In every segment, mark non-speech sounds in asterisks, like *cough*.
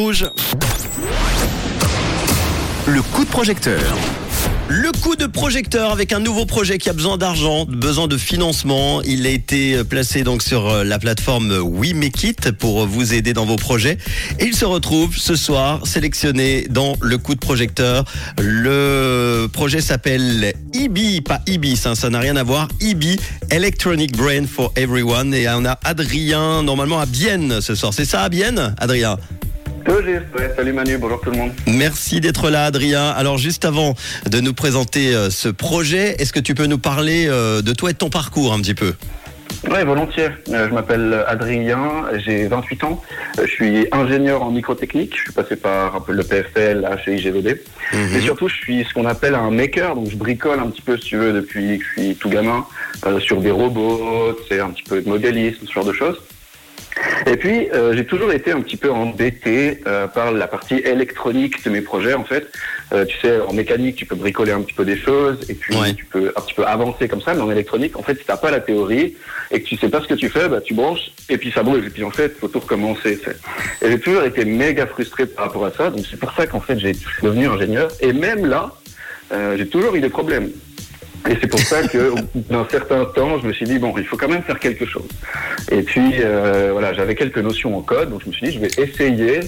Rouge. Le coup de projecteur. Le coup de projecteur avec un nouveau projet qui a besoin d'argent, besoin de financement. Il a été placé donc sur euh, la plateforme We Make It pour vous aider dans vos projets. Et il se retrouve ce soir sélectionné dans le coup de projecteur. Le projet s'appelle EB, pas IBI, ça ça n'a rien à voir. EB, Electronic Brain for Everyone. Et on a Adrien, normalement à Bienne ce soir. C'est ça à Bienne, Adrien? Ouais. Salut Manu, bonjour tout le monde. Merci d'être là, Adrien. Alors, juste avant de nous présenter euh, ce projet, est-ce que tu peux nous parler euh, de toi et de ton parcours un petit peu? Ouais, volontiers. Euh, je m'appelle Adrien, j'ai 28 ans. Euh, Je suis ingénieur en microtechnique. Je suis passé par le PFL, là, chez IGVD. Et surtout, je suis ce qu'on appelle un maker. Donc, je bricole un petit peu, si tu veux, depuis que je suis tout gamin, euh, sur des robots, c'est un petit peu de modélisme, ce genre de choses. Et puis, euh, j'ai toujours été un petit peu embêté euh, par la partie électronique de mes projets, en fait. Euh, tu sais, en mécanique, tu peux bricoler un petit peu des choses, et puis Ouais. tu peux un petit peu avancer comme ça, mais en électronique, en fait, si t'as pas la théorie, et que tu sais pas ce que tu fais, bah, tu branches, et puis ça brûle, et puis en fait, faut tout recommencer. tu sais. Et j'ai toujours été méga frustré par rapport à ça, donc c'est pour ça qu'en fait, j'ai devenu ingénieur, et même là, euh, j'ai toujours eu des problèmes. Et c'est pour ça que, *laughs* d'un certain temps, je me suis dit bon, il faut quand même faire quelque chose. Et puis euh, voilà, j'avais quelques notions en code, donc je me suis dit je vais essayer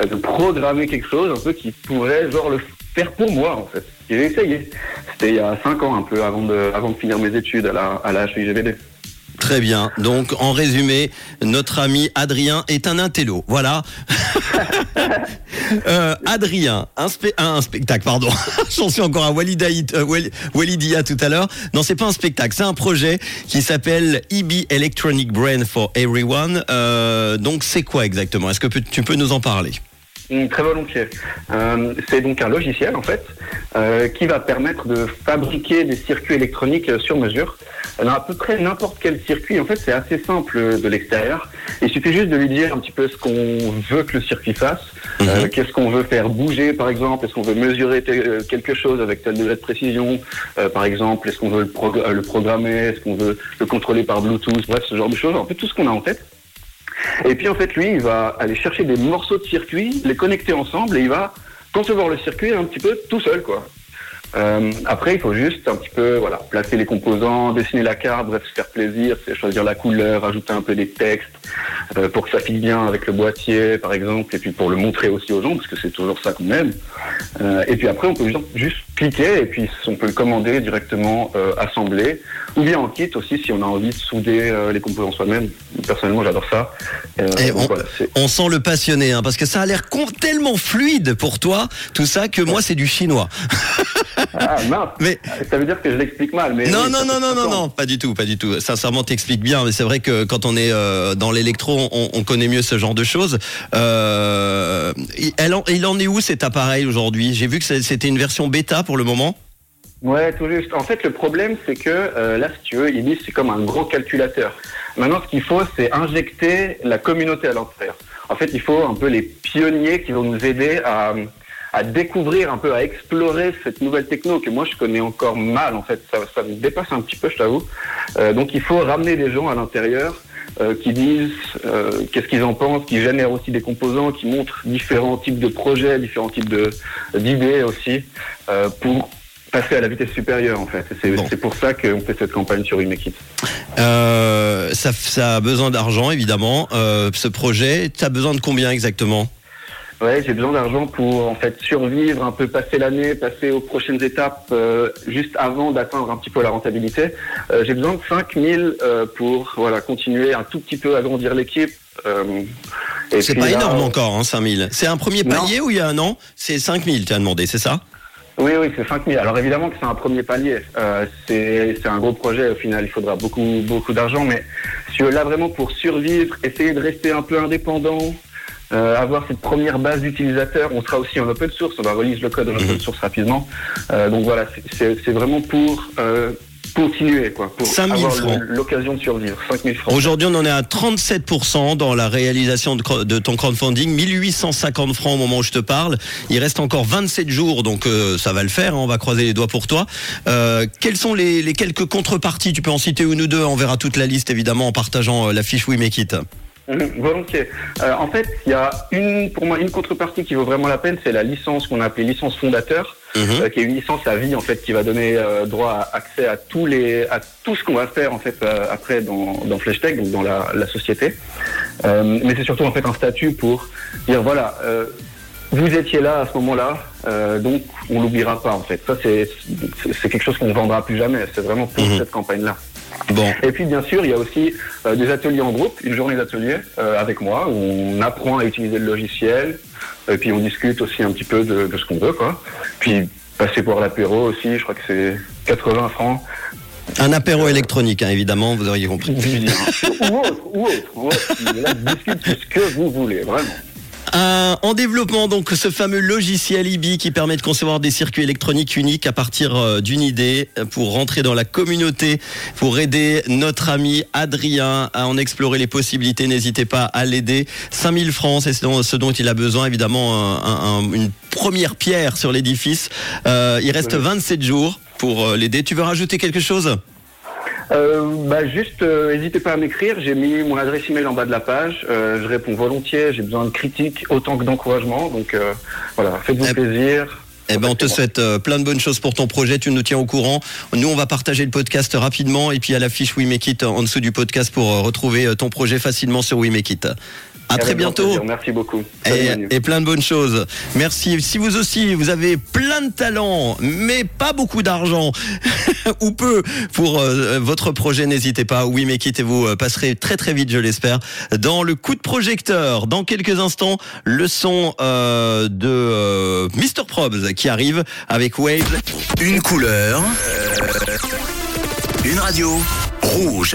euh, de programmer quelque chose un peu qui pourrait genre le faire pour moi en fait. J'ai essayé. C'était il y a cinq ans un peu avant de avant de finir mes études à la à la HIGVD. Très bien. Donc, en résumé, notre ami Adrien est un intello. Voilà. *laughs* Euh, Adrien, un, un spectacle, pardon. *laughs* J'en suis encore à Walidaï- euh, Walidia tout à l'heure. Non, c'est pas un spectacle, c'est un projet qui s'appelle EB Electronic Brain for Everyone. Euh, donc, c'est quoi exactement? Est-ce que tu peux nous en parler? Très volontiers. Euh, c'est donc un logiciel en fait euh, qui va permettre de fabriquer des circuits électroniques euh, sur mesure. Alors à peu près n'importe quel circuit, en fait c'est assez simple euh, de l'extérieur. Il suffit juste de lui dire un petit peu ce qu'on veut que le circuit fasse, euh, qu'est-ce qu'on veut faire bouger par exemple, est-ce qu'on veut mesurer euh, quelque chose avec tel degré de précision, euh, par exemple, est-ce qu'on veut le, prog- euh, le programmer, est-ce qu'on veut le contrôler par Bluetooth, bref ce genre de choses, en fait tout ce qu'on a en tête. Et puis en fait, lui, il va aller chercher des morceaux de circuit, les connecter ensemble et il va concevoir le circuit un petit peu tout seul, quoi. Euh, après, il faut juste un petit peu, voilà, placer les composants, dessiner la carte, bref, se faire plaisir, choisir la couleur, ajouter un peu des textes euh, pour que ça fitte bien avec le boîtier, par exemple, et puis pour le montrer aussi aux gens, parce que c'est toujours ça qu'on aime. Euh, et puis après, on peut juste, juste cliquer et puis on peut le commander directement euh, assemblé, ou bien en kit aussi si on a envie de souder euh, les composants soi-même. Personnellement, j'adore ça. Euh, Et donc on- voilà, On sent le passionné, hein, parce que ça a l'air tellement fluide pour toi, tout ça, que moi, c'est du chinois. *laughs* Ah mince Mais Ça veut dire que je l'explique mal, mais... non, oui, non, non, non, non, non, pas du tout, pas du tout. Sincèrement, t'expliques bien, mais c'est vrai que quand on est euh, dans l'électro, on, on connaît mieux ce genre de choses. Euh, il- elle en- il en est où cet appareil aujourd'hui? J'ai vu que c'était une version bêta pour le moment. Ouais, tout juste. En fait, le problème, c'est que euh, là, si tu veux, ils disent c'est comme un gros calculateur. Maintenant, ce qu'il faut, c'est injecter la communauté à l'intérieur. En fait, il faut un peu les pionniers qui vont nous aider à, à découvrir un peu, à explorer cette nouvelle techno que moi, je connais encore mal. En fait, ça, ça me dépasse un petit peu, je t'avoue. Euh, donc, il faut ramener des gens à l'intérieur euh, qui disent euh, qu'est-ce qu'ils en pensent, qui génèrent aussi des composants, qui montrent différents types de projets, différents types de d'idées aussi, euh, pour passer à la vitesse supérieure en fait. C'est Bon. pour ça qu'on fait cette campagne sur Imekit. Euh, ça, ça a besoin d'argent, évidemment. Euh, ce projet, tu as besoin de combien exactement? Ouais, j'ai besoin d'argent pour en fait survivre, un peu passer l'année, passer aux prochaines étapes euh, juste avant d'atteindre un petit peu la rentabilité. Euh, j'ai besoin de 5000 euh, pour voilà continuer un tout petit peu agrandir l'équipe. Euh, C'est pas là, énorme encore, hein, 5000. C'est un premier palier ou il y a un an? C'est 5000, tu as demandé, c'est ça? Oui, oui, c'est 5000. Alors évidemment que c'est un premier palier. Euh, c'est c'est un gros projet. Au final, il faudra beaucoup, beaucoup d'argent. Mais si là vraiment pour survivre, essayer de rester un peu indépendant, euh, avoir cette première base d'utilisateurs, on sera aussi en open source. On va release le code en open source rapidement. Euh, donc voilà, c'est- vraiment pour euh, continuer, quoi, pour 5 000 avoir l'occasion de survivre. 5000 francs. Aujourd'hui, on en est à 37% dans la réalisation de ton crowdfunding, 1850 francs au moment où je te parle. Il reste encore 27 jours, donc euh, ça va le faire. hein, on va croiser les doigts pour toi. Euh, quelles sont les, les quelques contreparties Tu peux en citer une ou deux. On verra toute la liste évidemment en partageant euh, la fiche We Make It. Mhm, volontiers. Euh, en fait, il y a une, pour moi, une contrepartie qui vaut vraiment la peine, c'est la licence qu'on a appelée licence fondateur, Mhm. euh, qui est une licence à vie en fait, qui va donner euh, droit à accès à tous les, à tout ce qu'on va faire en fait euh, après dans, dans FlashTech, donc dans la, la société. Euh, mais c'est surtout en fait un statut pour dire voilà, euh, vous étiez là à ce moment-là, euh, donc on l'oubliera pas en fait. Ça c'est quelque chose qu'on ne vendra plus jamais. C'est vraiment pour Mhm. cette campagne-là. Bon, Et puis bien sûr, il y a aussi euh, des ateliers en groupe, une journée d'atelier euh, avec moi où on apprend à utiliser le logiciel et puis on discute aussi un petit peu de, de ce qu'on veut quoi. Puis passer pour l'apéro aussi, je crois que c'est 80 francs. un apéro électronique, hein, évidemment, vous auriez compris. ou autre, ou autre, ou autre. Là, discute ce que vous voulez, vraiment. Un- en développement, donc, ce fameux logiciel IBI qui permet de concevoir des circuits électroniques uniques à partir euh, d'une idée euh, pour rentrer dans la communauté, pour aider notre ami Adrien à en explorer les possibilités. N'hésitez pas à l'aider. 5000 francs, c'est ce dont, il a besoin, évidemment, un- un- une première pierre sur l'édifice. Euh, il reste Oui. 27 jours pour euh, l'aider. Tu veux rajouter quelque chose? Euh, bah juste, euh, n'hésitez pas à m'écrire. J'ai mis mon adresse email en bas de la page. Euh, je réponds volontiers. J'ai besoin de critiques autant que d'encouragement. Donc euh, voilà, faites-vous Eh- plaisir. Eh ben, on te souhaite euh, plein de bonnes choses pour ton projet. Tu nous tiens au courant. Nous, on va partager le podcast rapidement et puis à la fiche We Make It en dessous du podcast pour euh, retrouver euh, ton projet facilement sur We Make It. À très bientôt. plaisir. Merci beaucoup. Et, et plein de bonnes choses. Merci. Si vous aussi, vous avez plein de talents, mais pas beaucoup d'argent, *laughs* ou peu, pour euh, votre projet, n'hésitez pas. Oui, mais quittez-vous, euh, passerez très très vite, je l'espère, dans le coup de projecteur. Dans quelques instants, le son euh, de euh, Mr. Probs qui arrive avec Waves. Une couleur. Une radio. Rouge.